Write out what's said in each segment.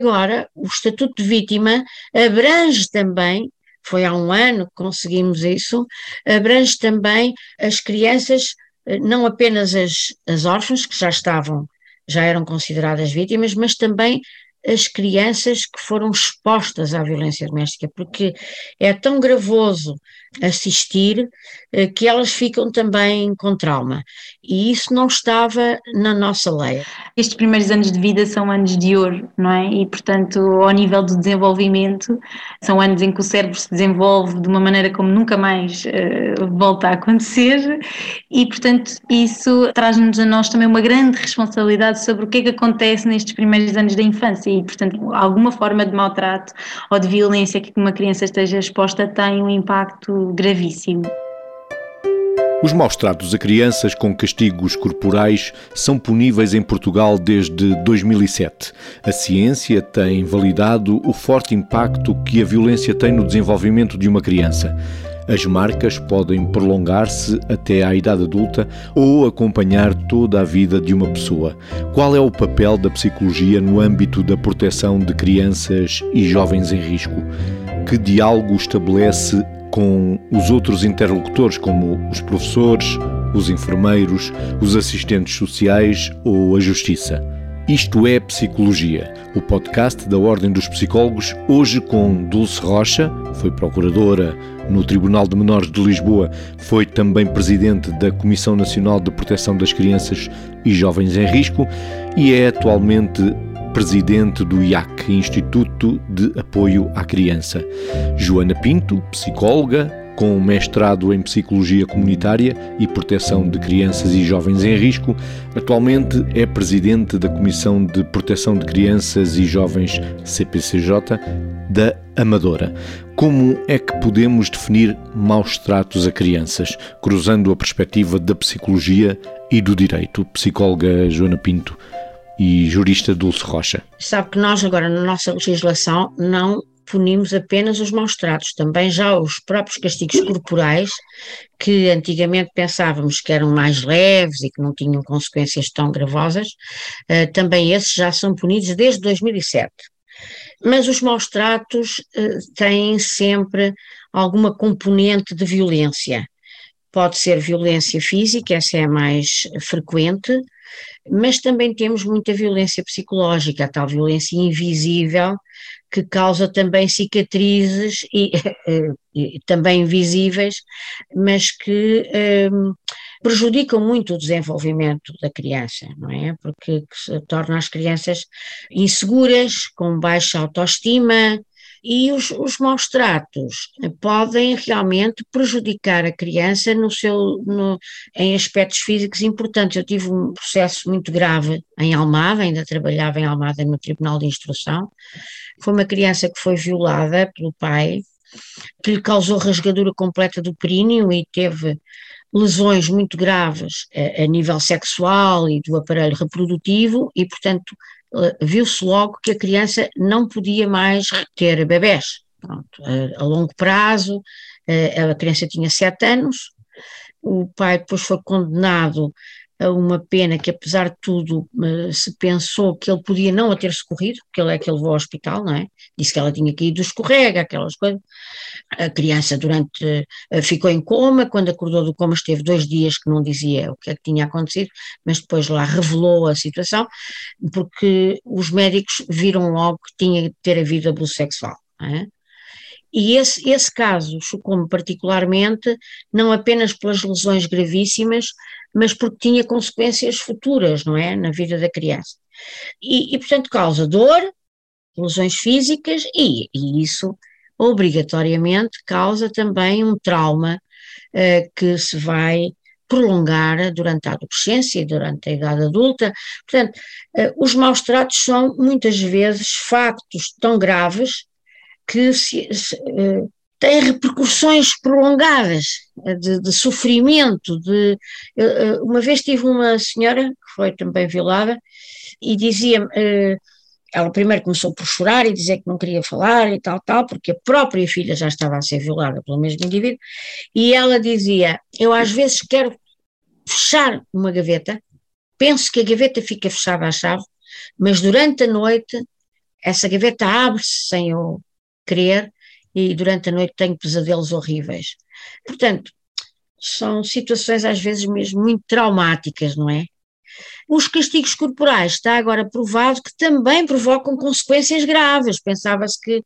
Agora, o Estatuto de Vítima abrange também foi há um ano que conseguimos isso, abrange também as crianças, eh, não apenas as, as órfãs, que já estavam, já eram consideradas vítimas, mas também as crianças que foram expostas à violência doméstica, porque é tão gravoso assistir eh, que elas ficam também com trauma. E isso não estava na nossa lei. Estes primeiros anos de vida são anos de ouro, não é? E, portanto, ao nível do desenvolvimento, são anos em que o cérebro se desenvolve de uma maneira como nunca mais uh, volta a acontecer, e, portanto, isso traz-nos a nós também uma grande responsabilidade sobre o que é que acontece nestes primeiros anos da infância, e, portanto, alguma forma de maltrato ou de violência que uma criança esteja exposta tem um impacto gravíssimo. Os maus-tratos a crianças com castigos corporais são puníveis em Portugal desde 2007. A ciência tem validado o forte impacto que a violência tem no desenvolvimento de uma criança. As marcas podem prolongar-se até à idade adulta ou acompanhar toda a vida de uma pessoa. Qual é o papel da psicologia no âmbito da proteção de crianças e jovens em risco? Que diálogo estabelece com os outros interlocutores, como os professores, os enfermeiros, os assistentes sociais ou a justiça. Isto é Psicologia, o podcast da Ordem dos Psicólogos, hoje com Dulce Rocha, foi procuradora no Tribunal de Menores de Lisboa, foi também presidente da Comissão Nacional de Proteção das Crianças e Jovens em Risco e é atualmente presidente do IAC, Instituto de Apoio à Criança. Joana Pinto, psicóloga, com mestrado em Psicologia Comunitária e Proteção de Crianças e Jovens em Risco, atualmente é presidente da Comissão de Proteção de Crianças e Jovens CPCJ da Amadora. Como é que podemos definir maus tratos a crianças, cruzando a perspectiva da psicologia e do direito? Psicóloga Joana Pinto e jurista Dulce Rocha. Sabe que nós agora na nossa legislação não punimos apenas os maus tratos, também já os próprios castigos corporais, que antigamente pensávamos que eram mais leves e que não tinham consequências tão gravosas, uh, também esses já são punidos desde 2007. Mas os maus tratos uh, têm sempre alguma componente de violência. Pode ser violência física, essa é a mais frequente, mas também temos muita violência psicológica, a tal violência invisível que causa também cicatrizes e, e também invisíveis, mas que um, prejudicam muito o desenvolvimento da criança, não é? Porque torna as crianças inseguras, com baixa autoestima, e os, os maus tratos podem realmente prejudicar a criança no seu, no, em aspectos físicos importantes. Eu tive um processo muito grave em Almada, ainda trabalhava em Almada no Tribunal de Instrução. Foi uma criança que foi violada pelo pai, que lhe causou rasgadura completa do períneo e teve lesões muito graves a, a nível sexual e do aparelho reprodutivo e, portanto, eh, viu-se logo que a criança não podia mais ter bebés. Pronto, a, a longo prazo, eh, a criança tinha sete anos, o pai depois foi condenado uma pena que, apesar de tudo, eh, se pensou que ele podia não a ter socorrido, porque ele é que levou ao hospital, não é? Disse que ela tinha caído do escorrega, aquelas coisas. A criança durante eh, ficou em coma, quando acordou do coma esteve dois dias que não dizia o que é que tinha acontecido, mas depois lá revelou a situação, porque os médicos viram logo que tinha de ter havido abuso sexual. É? E esse, esse caso chocou-me particularmente, não apenas pelas lesões gravíssimas, mas porque tinha consequências futuras, não é, na vida da criança. E, e portanto, causa dor, lesões físicas e, e, isso obrigatoriamente causa também um trauma uh, que se vai prolongar durante a adolescência e durante a idade adulta. Portanto, uh, os maus tratos são muitas vezes factos tão graves que se, se, uh, têm repercussões prolongadas eh, de, de sofrimento. De, uh, uma vez tive uma senhora que foi também violada e dizia ela primeiro começou por chorar e dizer que não queria falar e tal, tal, porque a própria filha já estava a ser violada pelo mesmo indivíduo, e ela dizia: Eu às vezes quero fechar uma gaveta, penso que a gaveta fica fechada à chave, mas durante a noite essa gaveta abre-se sem eu querer e durante a noite tenho pesadelos horríveis. Portanto, são situações às vezes mesmo muito traumáticas, não é? Os castigos corporais está agora provado que também provocam consequências graves. Pensava-se que,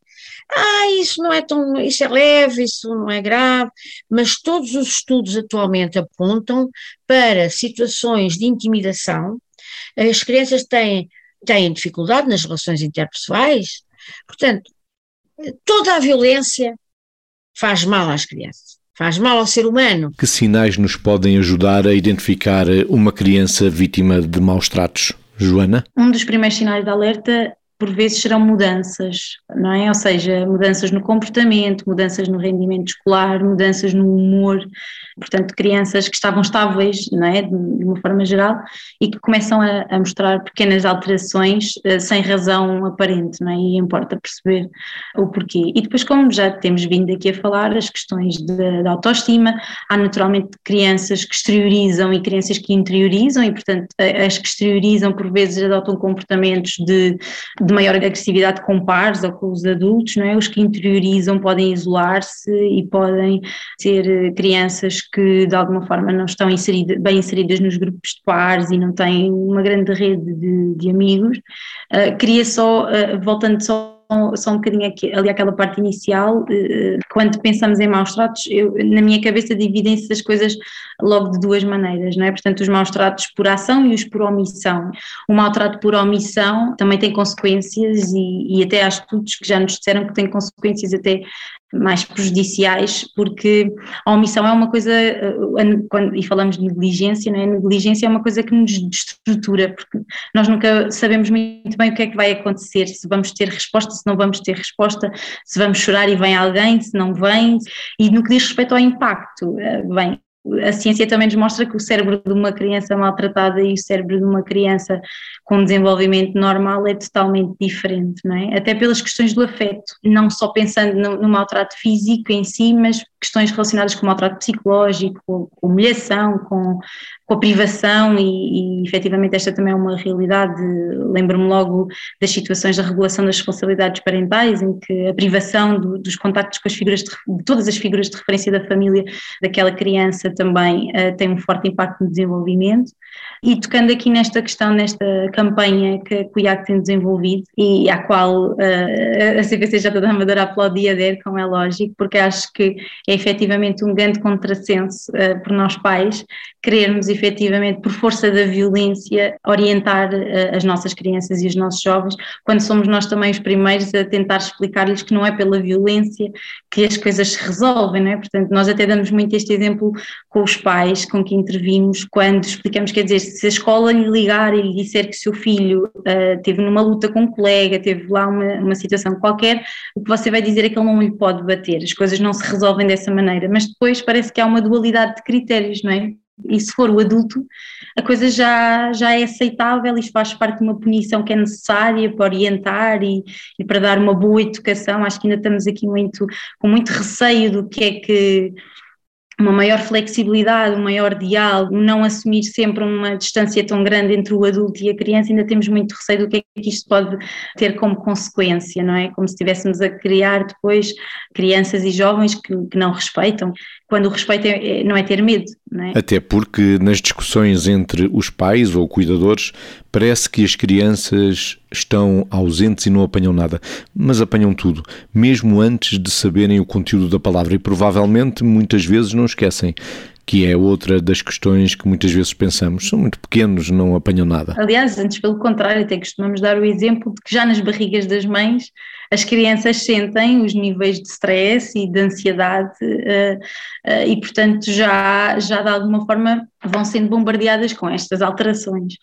ah, isso não é tão, isso é leve, isso não é grave, mas todos os estudos atualmente apontam para situações de intimidação. As crianças têm, têm dificuldade nas relações interpessoais, portanto, toda a violência faz mal às crianças faz mal ao ser humano. Que sinais nos podem ajudar a identificar uma criança vítima de maus tratos? Joana? Um dos primeiros sinais de alerta por vezes serão mudanças, não é? Ou seja, mudanças no comportamento, mudanças no rendimento escolar, mudanças no humor, portanto, crianças que estavam estáveis, não é? De, uma forma geral, e que começam a, a mostrar pequenas alterações uh, sem razão aparente, não é? E importa perceber o porquê. E depois, como já temos vindo aqui a falar, as questões da autoestima, há naturalmente crianças que exteriorizam e crianças que interiorizam, e portanto, as que exteriorizam por vezes adotam comportamentos de de maior agressividade com pares ou com os adultos, não é? Os que interiorizam podem isolar-se e podem ser eh, crianças que de alguma forma não estão bem inseridas nos grupos de pares e não têm uma grande rede de, de amigos. Uh, queria só, uh, voltando só só um bocadinho aqui, ali aquela parte inicial, eh, quando pensamos em maus tratos, na minha cabeça dividem-se as coisas logo de duas maneiras, não é? Portanto, os maus tratos por ação e os por omissão. O maltrato por omissão também tem consequências e, e até há estudos que já nos disseram que tem consequências até mais prejudiciais, porque a omissão é uma coisa, eh, quando, e falamos de negligência, não é? Negligência é uma coisa que nos destrutura, porque nós nunca sabemos muito bem o que é que vai acontecer, se vamos ter resposta, se não vamos ter resposta, se vamos chorar e vem alguém, se não vem, e no que diz respeito ao impacto, eh, bem, a ciência também nos mostra que o cérebro de uma criança maltratada e o cérebro de uma criança com desenvolvimento normal é totalmente diferente, não é? Até pelas questões do afeto, não só pensando no, no maltrato físico em si, mas questões relacionadas com o maltrato psicológico, com humilhação, com, com a privação e, e efetivamente esta também é uma realidade, lembro-me logo das situações da regulação das responsabilidades parentais, em que a privação do, dos contactos com as figuras, de, de, todas as figuras de referência da família daquela criança também uh, tem um forte impacto no desenvolvimento. E tocando aqui nesta questão, nesta campanha que, que o IAC tem desenvolvido e à qual uh, a CPCJ da Amadora aplaudia ader, como é lógico, porque acho que é efetivamente um grande contrassenso uh, por nós pais querermos efetivamente, por força da violência, orientar uh, as nossas crianças e os nossos jovens, quando somos nós também os primeiros a tentar explicar-lhes que não é pela violência que as coisas se resolvem, não é? Portanto, nós até damos muito este exemplo com os pais com que intervimos, quando explicamos, quer dizer, se a escola lhe ligar e lhe disser que seu filho uh, teve numa luta com um colega, teve lá uma, uma situação qualquer, o que você vai dizer é que ele não lhe pode bater, as coisas não se resolvem dessa maneira, mas depois parece que há uma dualidade de critérios, não é? E se for o adulto, a coisa já, já é aceitável e faz parte de uma punição que é necessária para orientar e, e para dar uma boa educação. Acho que ainda estamos aqui muito, com muito receio do que é que uma maior flexibilidade, um maior diálogo, não assumir sempre uma distância tão grande entre o adulto e a criança, ainda temos muito receio do que é que isto pode ter como consequência, não é? Como se estivéssemos a criar depois crianças e jovens que, que não respeitam, quando o respeito é, é, não é ter medo, é? Até porque nas discussões entre os pais ou cuidadores, parece que as crianças estão ausentes e não apanham nada, mas apanham tudo, mesmo antes de saberem o conteúdo da palavra. E provavelmente muitas vezes não esquecem que é outra das questões que muitas vezes pensamos. São muito pequenos, não apanham nada. Aliás, antes pelo contrário, até costumamos dar o exemplo de que já nas barrigas das mães as crianças sentem os níveis de stress e de ansiedade uh, uh, e, portanto, já, já de alguma forma vão sendo bombardeadas com estas alterações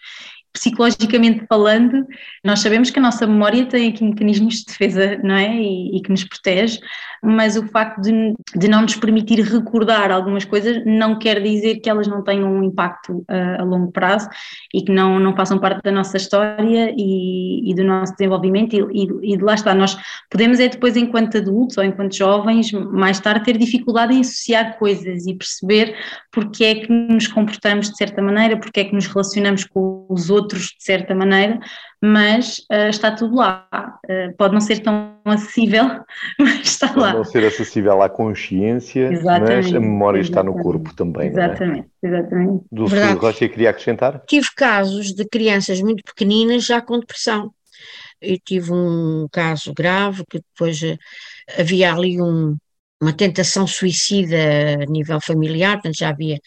psicologicamente falando, nós sabemos que a nossa memória tem aqui mecanismos de defesa, não é? E, e que nos protege, mas o facto de, de, não nos permitir recordar algumas coisas não quer dizer que elas não tenham um impacto uh, a longo prazo e que não, não façam parte da nossa história e, e do nosso desenvolvimento. E, e, e de lá está, nós podemos, é depois, enquanto adultos ou enquanto jovens, mais tarde, ter dificuldade em associar coisas e perceber porque é que nos comportamos de certa maneira, porque é que nos relacionamos com os outros, de certa maneira, mas uh, está tudo lá. Uh, pode não ser tão acessível, mas está pode lá. Pode não ser acessível à consciência, exatamente, mas a memória está no corpo também. Exatamente, é? exatamente. Dulce Rocha queria acrescentar? Tive casos de crianças muito pequeninas já com depressão. Eu tive um caso grave que depois eh, havia ali um, uma tentação suicida a nível familiar, portanto já havia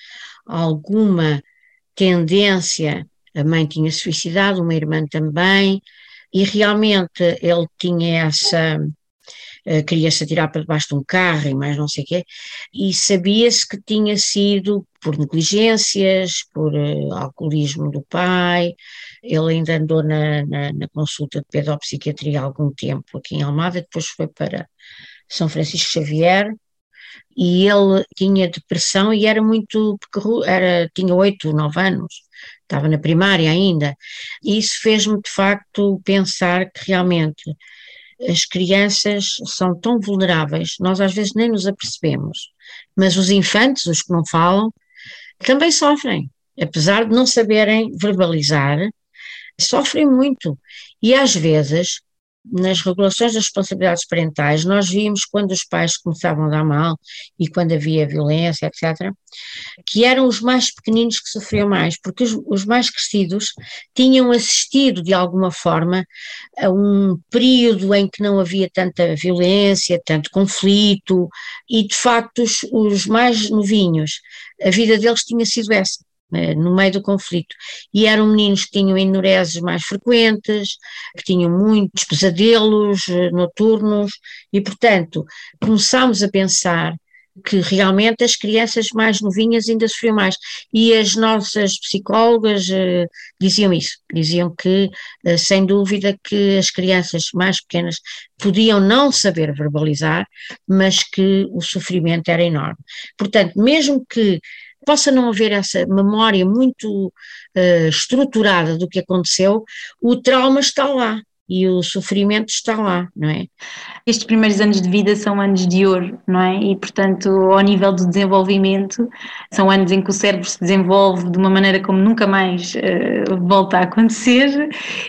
alguma tendência, a mãe tinha suicidado, uma irmã também, e realmente ele tinha essa, eh, queria-se atirar para debaixo de um carro e mais não sei o quê, e sabia-se que tinha sido por negligências, por uh, alcoolismo do pai, ele ainda andou na, na, na, consulta de pedopsiquiatria há algum tempo aqui em Almada, depois foi para São Francisco Xavier, e ele tinha depressão e era muito era tinha oito, nove anos, estava na primária ainda, e isso fez-me de facto pensar que realmente as crianças são tão vulneráveis, nós às vezes nem nos apercebemos, mas os infantes, os que não falam, também sofrem, apesar de não saberem verbalizar, sofrem muito. E às vezes nas regulações das responsabilidades parentais, nós vimos quando os pais começavam a dar mal e quando havia violência, etc., que eram os mais pequeninos que sofriam mais, porque os, os mais crescidos tinham assistido de alguma forma a um período em que não havia tanta violência, tanto conflito, e de facto os, os mais novinhos, a vida deles tinha sido essa. Eh, no meio do conflito. E eram meninos que tinham enureses mais frequentes, que tinham muitos pesadelos eh, noturnos, e portanto começámos a pensar que realmente as crianças mais novinhas ainda sofriam mais. E as nossas psicólogas uh, diziam isso, diziam que, uh, sem dúvida, que as crianças mais pequenas podiam não saber verbalizar, mas que o sofrimento era enorme. Portanto, mesmo que possa não haver essa memória muito uh, estruturada do que aconteceu, o trauma está lá e o sofrimento está lá, não é? Estes primeiros anos de vida são anos de ouro, não é? E, portanto, ao nível do desenvolvimento, são anos em que o cérebro se desenvolve de uma maneira como nunca mais uh, volta a acontecer,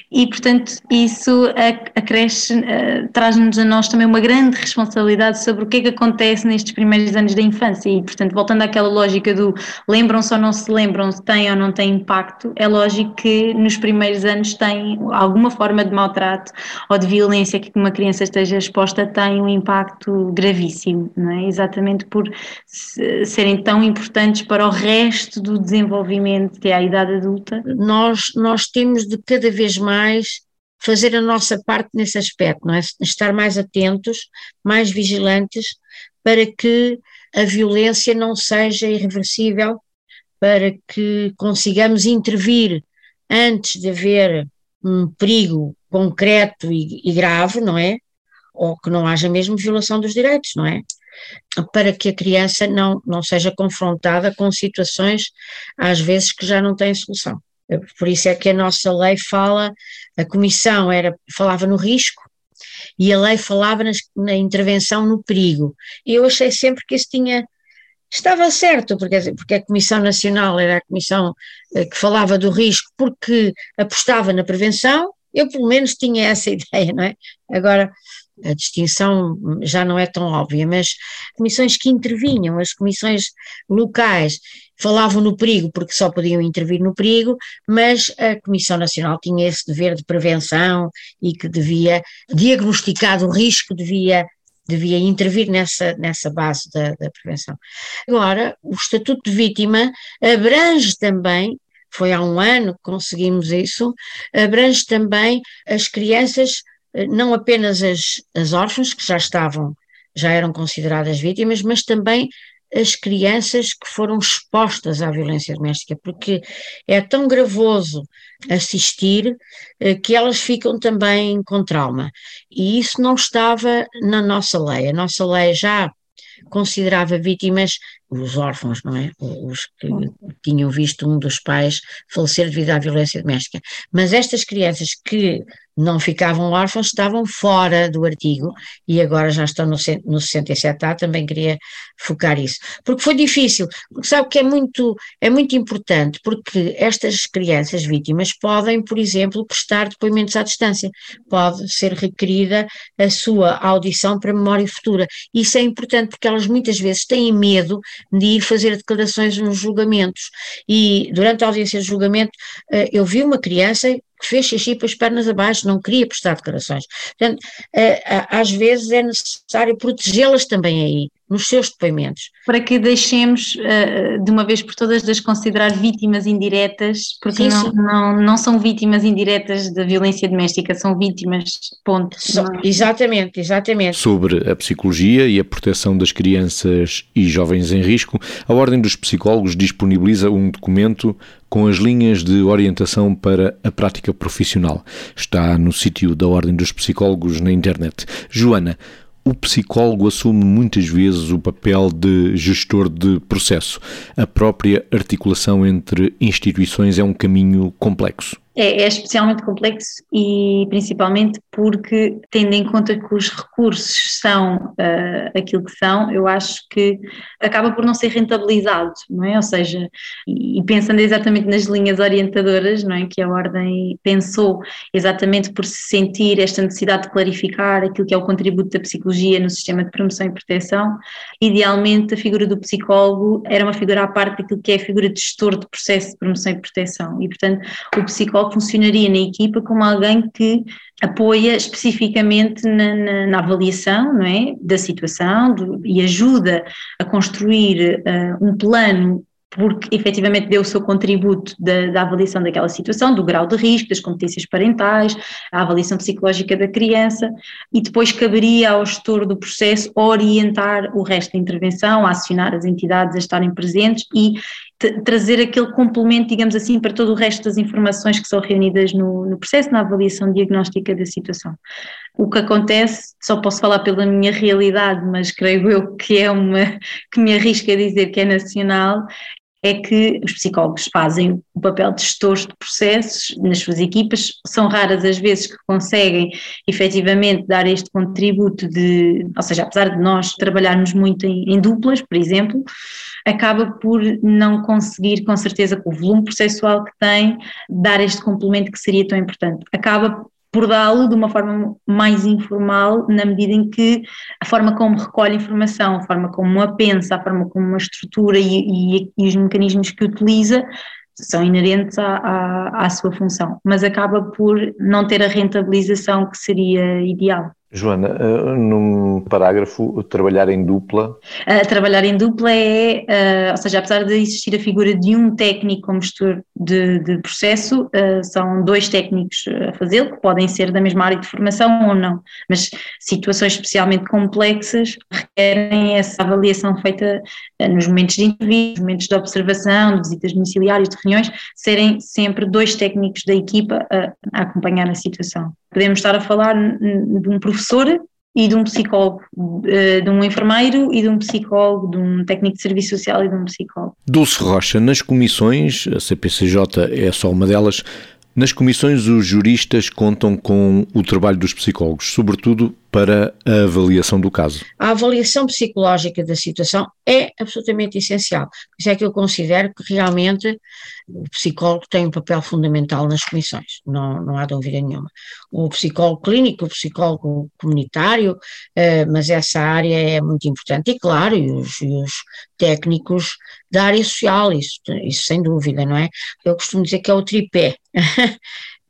e, portanto, isso acresce, uh, traz-nos a nós também uma grande responsabilidade sobre o que é que acontece nestes primeiros anos da infância. E, portanto, voltando àquela lógica do lembram-se ou não se lembram, se tem ou não tem impacto, é lógico que nos primeiros anos tem alguma forma de maltrato maltrato ou de violência que uma criança esteja exposta tem um impacto gravíssimo, não é? Exatamente por serem tão importantes para o resto do desenvolvimento até à idade adulta. Nós, nós temos de cada vez mais fazer a nossa parte nesse aspecto, não é? Estar mais atentos, mais vigilantes para que a violência não seja irreversível, para que consigamos intervir antes de haver um perigo concreto e, e grave, não é? Ou que não haja mesmo violação dos direitos, não é? Para que a criança não, não seja confrontada com situações, às vezes, que já não têm solução. Por isso é que a nossa lei fala, a comissão era, falava no risco, e a lei falava nas, na intervenção no perigo. E eu achei sempre que isso tinha estava certo, porque, porque a Comissão Nacional era a comissão eh, que falava do risco porque apostava na prevenção, eu pelo menos tinha essa ideia, não é? Agora, a distinção já não é tão óbvia, mas comissões que intervinham, as comissões locais falavam no perigo porque só podiam intervir no perigo, mas a Comissão Nacional tinha esse dever de prevenção e que devia diagnosticar o risco, devia devia intervir nessa, nessa base da, da prevenção. Agora, o Estatuto de Vítima abrange também foi há um ano que conseguimos isso, abrange também as crianças, eh, não apenas as, as órfãs, que já estavam, já eram consideradas vítimas, mas também as crianças que foram expostas à violência doméstica, porque é tão gravoso assistir eh, que elas ficam também com trauma. E isso não estava na nossa lei. A nossa lei já considerava vítimas os órfãos, não é? Os que tinham visto um dos pais falecer devido à violência doméstica. Mas estas crianças que não ficavam órfãos, estavam fora do artigo e agora já estão no, no 67A, também queria focar isso. Porque foi difícil, porque sabe que é muito, é muito importante, porque estas crianças vítimas podem, por exemplo, prestar depoimentos à distância, pode ser requerida a sua audição para memória futura. Isso é importante porque elas muitas vezes têm medo de ir fazer declarações nos julgamentos e durante a audiência de julgamento eh, eu vi uma criança que fez xixi para as pernas abaixo, não queria prestar declarações. Portanto, eh, às vezes é necessário protegê-las também aí, nos seus depoimentos. Para que deixemos eh, de uma vez por todas de as considerar vítimas indiretas, porque sim, não. Não, não são vítimas indiretas da violência doméstica, são vítimas, ponto. So, exatamente, exatamente. Sobre a psicologia e a proteção das crianças e jovens em risco, a Ordem dos Psicólogos disponibiliza um documento com as linhas de orientação para a prática profissional. Está no sítio da Ordem dos Psicólogos na internet. Joana, o psicólogo assume muitas vezes o papel de gestor de processo. A própria articulação entre instituições é um caminho complexo. É, é, especialmente complexo e principalmente porque, tendo em conta que os recursos são uh, aquilo que são, eu acho que acaba por não ser rentabilizado, não é? Ou seja, e, pensando exatamente nas linhas orientadoras, não é? Que a Ordem pensou exatamente por se sentir esta necessidade de clarificar aquilo que é o contributo da psicologia no sistema de promoção e proteção, idealmente a figura do psicólogo era uma figura à parte daquilo que é a figura de gestor de processo de promoção e proteção. E, portanto, o psicólogo funcionaria na equipa como alguém que apoia especificamente na, na, na avaliação não é, da situação do, e ajuda a construir uh, um plano porque efetivamente deu o seu contributo da, da, avaliação daquela situação, do grau de risco, das competências parentais, a avaliação psicológica da criança, e depois caberia ao gestor do processo orientar o resto da intervenção, acionar as entidades a estarem presentes e trazer aquele complemento, digamos assim, para todo o resto das informações que são reunidas no, no processo, na avaliação diagnóstica da situação. O que acontece, só posso falar pela minha realidade, mas creio eu que é uma que me arrisca a dizer que é nacional, é que os psicólogos fazem o papel de gestores de processos nas suas equipas, são raras as vezes que conseguem efetivamente dar este contributo de, ou seja, apesar de nós trabalharmos muito em, em duplas, por exemplo, acaba por não conseguir, com certeza, com o volume processual que tem, dar este complemento que seria tão importante. Acaba por dá-lo de uma forma mais informal, na medida em que a forma como recolhe informação, a forma como a pensa, a forma como a estrutura e, e, e os mecanismos que utiliza são inerentes à, à, à sua função, mas acaba por não ter a rentabilização que seria ideal. Joana, uh, num parágrafo, trabalhar em dupla? Uh, trabalhar em dupla é, uh, ou seja, apesar de existir a figura de um técnico como gestor de, de processo, são dois técnicos a fazê-lo, que podem ser da mesma área de formação ou não, mas situações especialmente complexas requerem essa avaliação feita nos momentos de entrevista, nos momentos de observação, de visitas domiciliárias, de reuniões, serem sempre dois técnicos da equipa a acompanhar a situação. Podemos estar a falar de um professor e de um psicólogo, eh, de um enfermeiro e de um psicólogo, de um técnico de serviço social e de um psicólogo. Dulce Rocha, nas comissões, a CPCJ é só uma delas, nas comissões os juristas contam com o trabalho dos psicólogos, sobretudo para a avaliação do caso. A avaliação psicológica da situação é absolutamente essencial. Por isso é que eu considero que realmente o psicólogo tem um papel fundamental nas comissões, não, não há dúvida nenhuma. O psicólogo clínico, o psicólogo comunitário, eh, mas essa área é muito importante. E claro, e os, e os técnicos da área social, isso, isso sem dúvida, não é? Eu costumo dizer que é o tripé.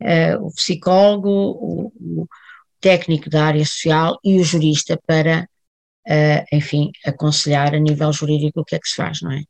Eh, o psicólogo, o, técnico da área social e o jurista para, uh, enfim, aconselhar a nível jurídico o que é que se faz, não é?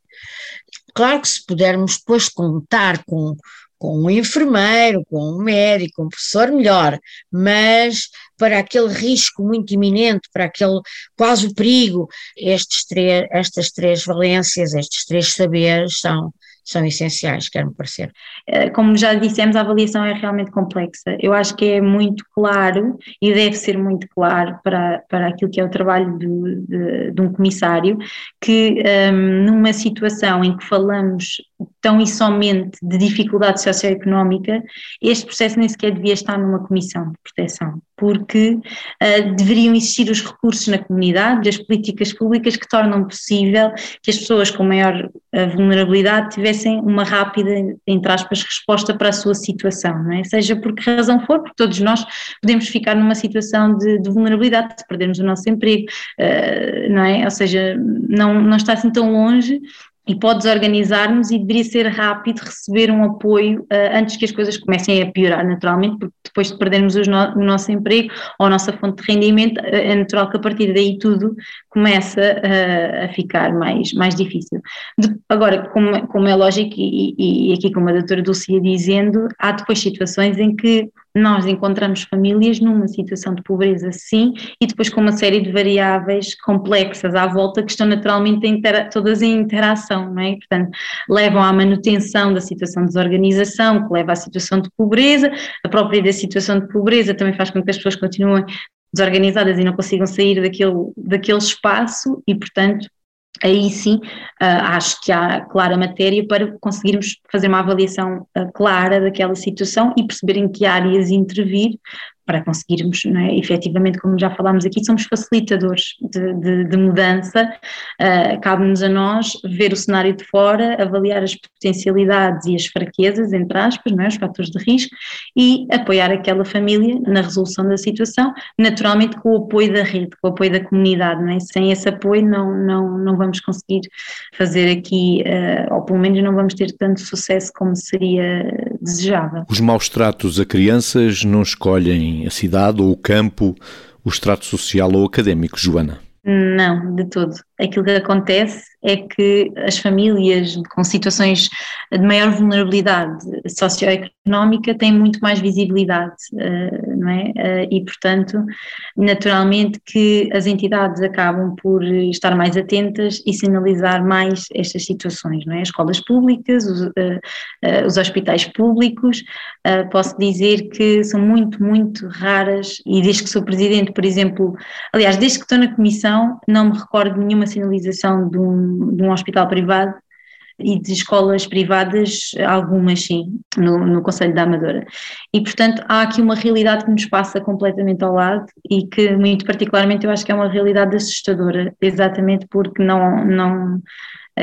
Claro que se pudermos depois contar com, com um enfermeiro, com um médico, um professor, melhor, mas para aquele risco muito iminente, para aquele quase o perigo, estes três, estas três valências, estes três saberes são, são essenciais, quer-me parecer. Eh, como já dissemos, a avaliação é realmente complexa. Eu acho que é muito claro e deve ser muito claro para, para aquilo que é o trabalho do, de, de um comissário que um, numa situação em que falamos tão e somente de dificuldade socioeconómica, este processo nem sequer devia estar numa comissão de proteção, porque uh, deveriam existir os recursos na comunidade, as políticas públicas que tornam possível que as pessoas com maior uh, vulnerabilidade tivessem uma rápida, entre aspas, resposta para a sua situação, não é? Seja por que razão for, porque todos nós podemos ficar numa situação de, de vulnerabilidade, de perdermos o nosso emprego, uh, não é? Ou seja, não, não está assim tão longe e pode desorganizar-nos e deveria ser rápido receber um apoio uh, antes que as coisas comecem a piorar naturalmente, porque depois de perdermos no, o nosso emprego ou a nossa fonte de rendimento, é natural que a partir daí tudo começa uh, a ficar mais, mais difícil. De, agora, como, como, é lógico, e, e, aqui como a doutora Dulce ia dizendo, há depois situações em que nós encontramos famílias numa situação de pobreza, sim, e depois com uma série de variáveis complexas à volta que estão naturalmente todas em interação, não é? Portanto, levam à manutenção da situação de desorganização, que leva à situação de pobreza, a própria da situação de pobreza também faz com que as pessoas continuem desorganizadas e não consigam sair daquele, daquele espaço e, portanto, aí sim uh, acho que há clara matéria para conseguirmos fazer uma avaliação uh, clara daquela situação e perceber em que áreas intervir para conseguirmos, é, efetivamente, como já falámos aqui, somos facilitadores de, de, de mudança, uh, cabe-nos a nós ver o cenário de fora, avaliar as potencialidades e as fraquezas, entre aspas, não é, os fatores de risco, e apoiar aquela família na resolução da situação, naturalmente com o apoio da rede, com o apoio da comunidade, não é? sem esse apoio não, não, não vamos conseguir fazer aqui, uh, ou pelo menos não vamos ter tanto sucesso como seria desejável. Os maus tratos a crianças não escolhem a cidade ou o campo, o extrato social ou académico, Joana? Não, de todo. Aquilo que acontece é que as famílias com situações de maior vulnerabilidade socioeconómica têm muito mais visibilidade, eh, não é? Eh, e, portanto, naturalmente que as entidades acabam por estar mais atentas e sinalizar mais estas situações, não é? As escolas públicas, os, eh, os hospitais públicos, posso dizer que são muito, muito raras e desde que sou presidente, por exemplo, aliás, desde que estou na comissão, não me recordo de nenhuma sinalização de um, de um hospital privado e de escolas privadas, algumas sim, no, no Conselho da Amadora. E, portanto, há aqui uma realidade que nos passa completamente ao lado e que, muito particularmente, eu acho que é uma realidade assustadora, exatamente porque não, não,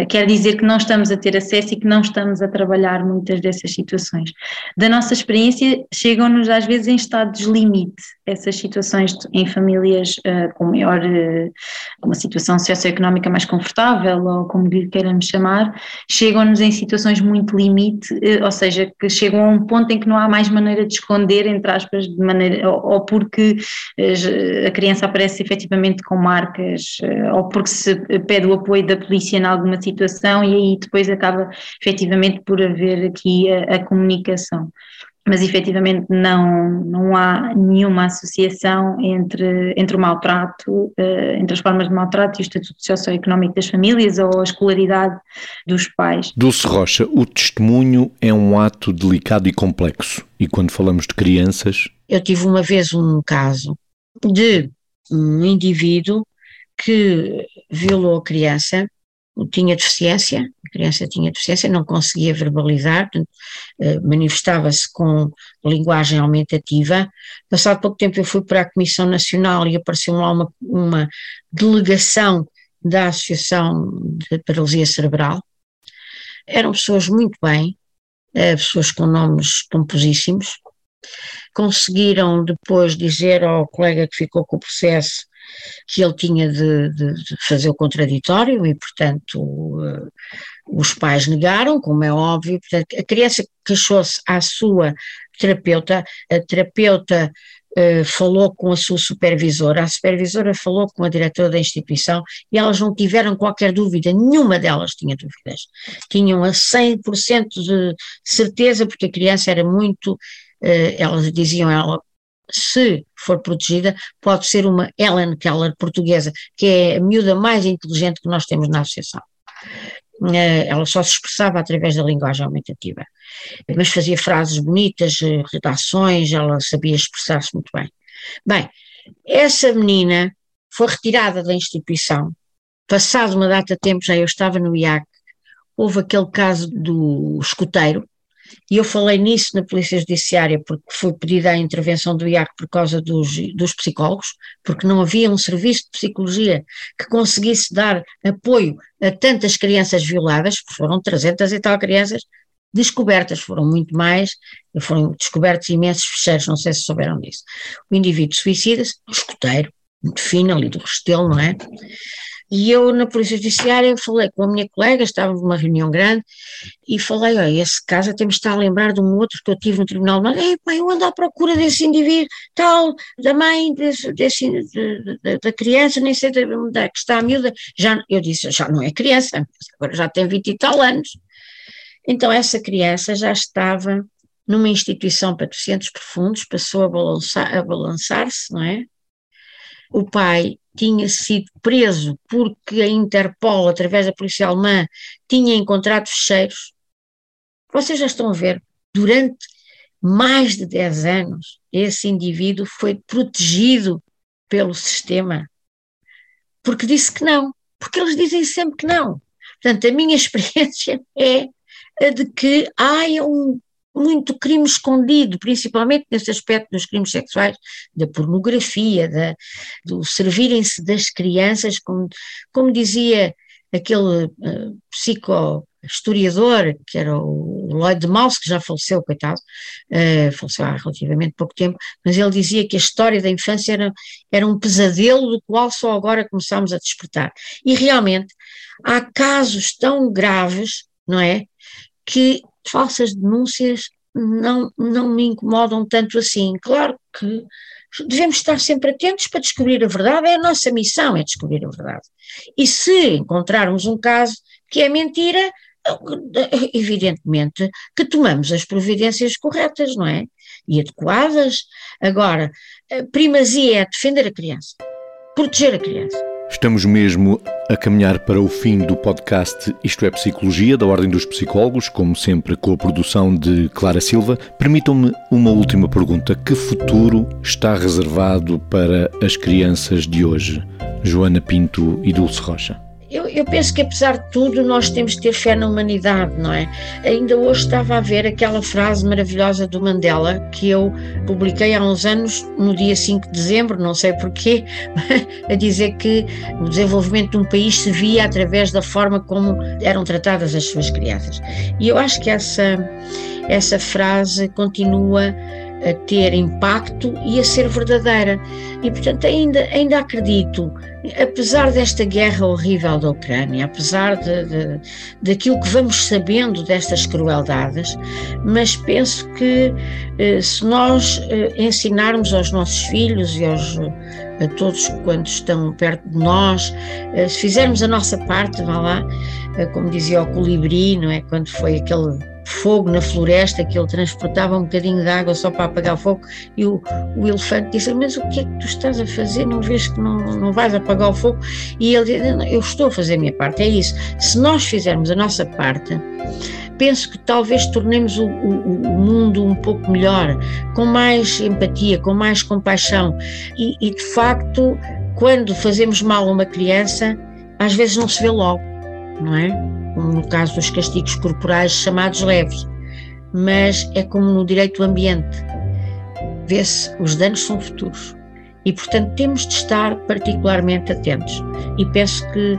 quer dizer que não estamos a ter acesso e que não estamos a trabalhar muitas dessas situações. Da nossa experiência, chegam-nos às vezes em estados limite essas situações em famílias uh, com maior, uh, uma situação socioeconómica mais confortável, ou como lhe queiramos chamar, chegam-nos em situações muito limite, uh, ou seja, que chegam a um ponto em que não há mais maneira de esconder, entre aspas, de maneira, ou, ou porque a criança aparece efetivamente com marcas, ou porque se pede o apoio da polícia em alguma situação e aí depois acaba efetivamente por haver aqui a, a comunicação mas efetivamente não, não há nenhuma associação entre, entre o maltrato, eh, entre as formas de maltrato e o estatuto socioeconómico das famílias ou a escolaridade dos pais. Dulce Rocha, o testemunho é um ato delicado e complexo. E quando falamos de crianças. Eu tive uma vez um caso de um indivíduo que violou a criança tinha deficiência, a criança tinha deficiência, não conseguia verbalizar, eh, manifestava-se com linguagem aumentativa. Passado pouco tempo eu fui para a Comissão Nacional e apareceu lá uma, uma delegação da Associação de Paralisia Cerebral. Eram pessoas muito bem, eh, pessoas com nomes pomposíssimos. Conseguiram depois dizer ao colega que ficou com o processo que ele tinha de, de, de fazer o contraditório e, portanto, uh, os pais negaram, como é óbvio, portanto, a criança queixou-se à sua terapeuta, a terapeuta uh, falou com a sua supervisora, a supervisora falou com a diretora da instituição e elas não tiveram qualquer dúvida, nenhuma delas tinha dúvidas, tinham a 100% de certeza, porque a criança era muito, uh, elas diziam, ela se for protegida, pode ser uma Ellen Keller portuguesa, que é a miúda mais inteligente que nós temos na associação. Eh, ela só se expressava através da linguagem aumentativa, mas fazia frases bonitas, eh, redações, ela sabia expressar-se muito bem. Bem, essa menina foi retirada da instituição, passado uma data de tempo, já eu estava no IAC, houve aquele caso do escoteiro, e eu falei nisso na Polícia Judiciária porque foi pedida a intervenção do IAC por causa dos, dos psicólogos, porque não havia um serviço de psicologia que conseguisse dar apoio a tantas crianças violadas, foram 300 e tal crianças descobertas, foram muito mais, foram descobertos imensos fecheiros, não sei se souberam disso. O indivíduo suicida-se, um escoteiro, muito fino ali do Restelo, não é? E eu, na Polícia Judiciária, falei com a minha colega, estávamos numa reunião grande, e falei: olha, esse caso até me está a lembrar de um outro que eu tive no tribunal, mas é, pá, eu ando à procura desse indivíduo, tal, da mãe, desse, desse de, de, da criança, nem sei onde é que está a miúda. Já, eu disse: já não é criança, agora já tem 20 e tal anos. Então, essa criança já estava numa instituição para deficientes profundos, passou a balançar-se, balançar não é? O pai tinha sido preso porque a Interpol, através da polícia alemã, tinha encontrado fecheiros. Vocês já estão a ver, durante mais de 10 anos, esse indivíduo foi protegido pelo sistema, porque disse que não, porque eles dizem sempre que não. Portanto, a minha experiência é a de que há um muito crime escondido, principalmente nesse aspecto dos crimes sexuais, da pornografia, da, do servirem-se das crianças, como, como dizia aquele uh, psico historiador, que era o Lloyd Mouse, que já faleceu, coitado, uh, faleceu há relativamente pouco tempo, mas ele dizia que a história da infância era, era um pesadelo do qual só agora começámos a despertar. E realmente há casos tão graves, não é? Que falsas denúncias não, não me incomodam tanto assim. Claro que devemos estar sempre atentos para descobrir a verdade, é a nossa missão, é descobrir a verdade. E se encontrarmos um caso que é mentira, evidentemente que tomamos as providências corretas, não é? E adequadas. Agora, primazia é defender a criança, proteger a criança. Estamos mesmo a caminhar para o fim do podcast Isto é Psicologia, da Ordem dos Psicólogos, como sempre com a produção de Clara Silva. Permitam-me uma última pergunta. Que futuro está reservado para as crianças de hoje? Joana Pinto e Dulce Rocha. Eu, eu, penso que, apesar de tudo, nós temos de ter fé na humanidade, não é? Ainda hoje estava a ver aquela frase maravilhosa do Mandela que eu publiquei há uns anos, no dia 5 de dezembro, não sei porquê, a dizer que o desenvolvimento de um país se via através da forma como eram tratadas as suas crianças. E eu acho que essa, essa frase continua a ter impacto e a ser verdadeira. E, portanto, ainda, ainda acredito, apesar desta guerra horrível da Ucrânia, apesar de, de, daquilo que vamos sabendo destas crueldades, mas penso que eh, se nós eh, ensinarmos aos nossos filhos e aos, a todos quantos estão perto de nós, eh, se fizermos a nossa parte, vá lá, como dizia o colibri, não é? Quando foi aquele fogo na floresta que ele transportava um bocadinho de água só para apagar o fogo e o, o elefante disse mas o que é que tu estás a fazer? Não vês que não, não vais apagar o fogo? E ele disse eu estou a fazer a minha parte, é isso. Se nós fizermos a nossa parte penso que talvez tornemos o, o, o, mundo um pouco melhor, com mais empatia, com mais compaixão. E, e, de facto, quando fazemos mal a uma criança, às vezes não se vê logo, não é? como no caso dos castigos corporais chamados leves, mas é como no direito do ambiente. Vê-se, os danos são futuros. E, portanto, temos de estar particularmente atentos. E penso que uh,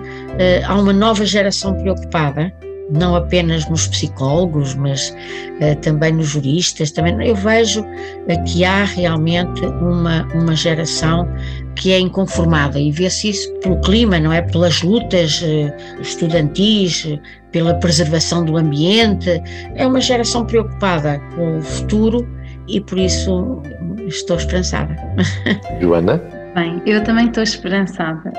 há uma nova geração preocupada não apenas nos psicólogos, mas uh, também nos juristas, também eu vejo uh, que há realmente uma, uma geração que é inconformada e vê-se isso pelo clima, não é? Pelas lutas uh, estudantis, pela preservação do ambiente. É uma geração preocupada com o futuro e por isso estou esperançada. Joana? Bem, eu também estou esperançada.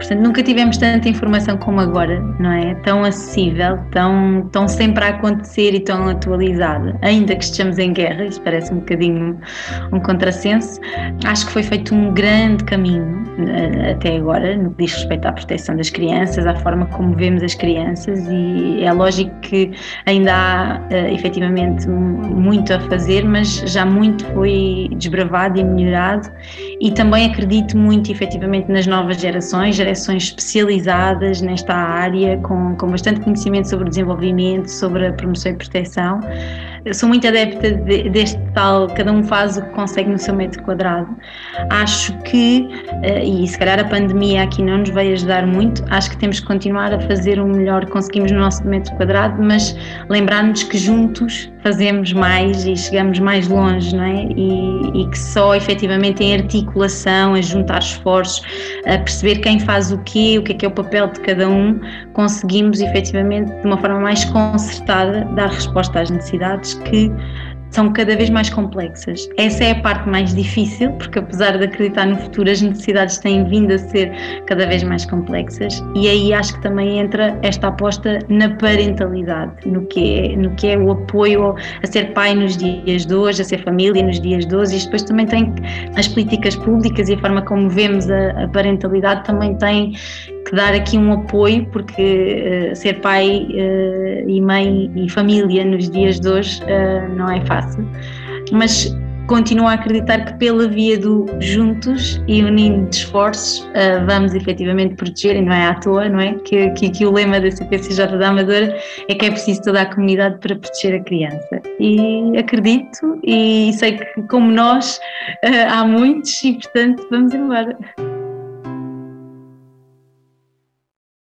Portanto, nunca tivemos tanta informação como agora, não é? Tão acessível, tão, tão sempre a acontecer e tão atualizada, ainda que estejamos em guerra, isso parece um bocadinho um contrassenso. Acho que foi feito um grande caminho eh, até agora, no que diz respeito à proteção das crianças, à forma como vemos as crianças, e é lógico que ainda há uh, efetivamente muito a fazer, mas já muito foi desbravado e melhorado, e também acredito muito efetivamente nas novas gerações direções especializadas nesta área, com, com bastante conhecimento sobre desenvolvimento, sobre a promoção e proteção. Sou muito adepta de, deste tal, cada um faz o que consegue no seu metro quadrado. Acho que, eh, e se calhar a pandemia aqui não nos vai ajudar muito, acho que temos que continuar a fazer o melhor que conseguimos no nosso metro quadrado, mas lembrar-nos que juntos fazemos mais e chegamos mais longe, não é? E, e, que só efetivamente em articulação, a juntar esforços, a perceber quem faz o quê, o que é que é o papel de cada um, conseguimos efetivamente de uma forma mais concertada dar resposta às necessidades que são cada vez mais complexas. Essa é a parte mais difícil, porque apesar de acreditar no futuro, as necessidades têm vindo a ser cada vez mais complexas e aí acho que também entra esta aposta na parentalidade, no que é, no que é o apoio a ser pai nos dias de hoje, a ser família nos dias de hoje e depois também tem as políticas públicas e a forma como vemos a, a parentalidade também tem que dar aqui um apoio, porque uh, ser pai uh, e mãe e família nos dias de hoje uh, não é fácil. Mas continuo a acreditar que pela via do juntos e unindo esforços vamos efetivamente proteger, e não é à toa, não é? Que, que, que, o lema da CPCJ da Amadora é que é preciso toda a comunidade para proteger a criança. E acredito e sei que como nós há muitos e portanto vamos embora.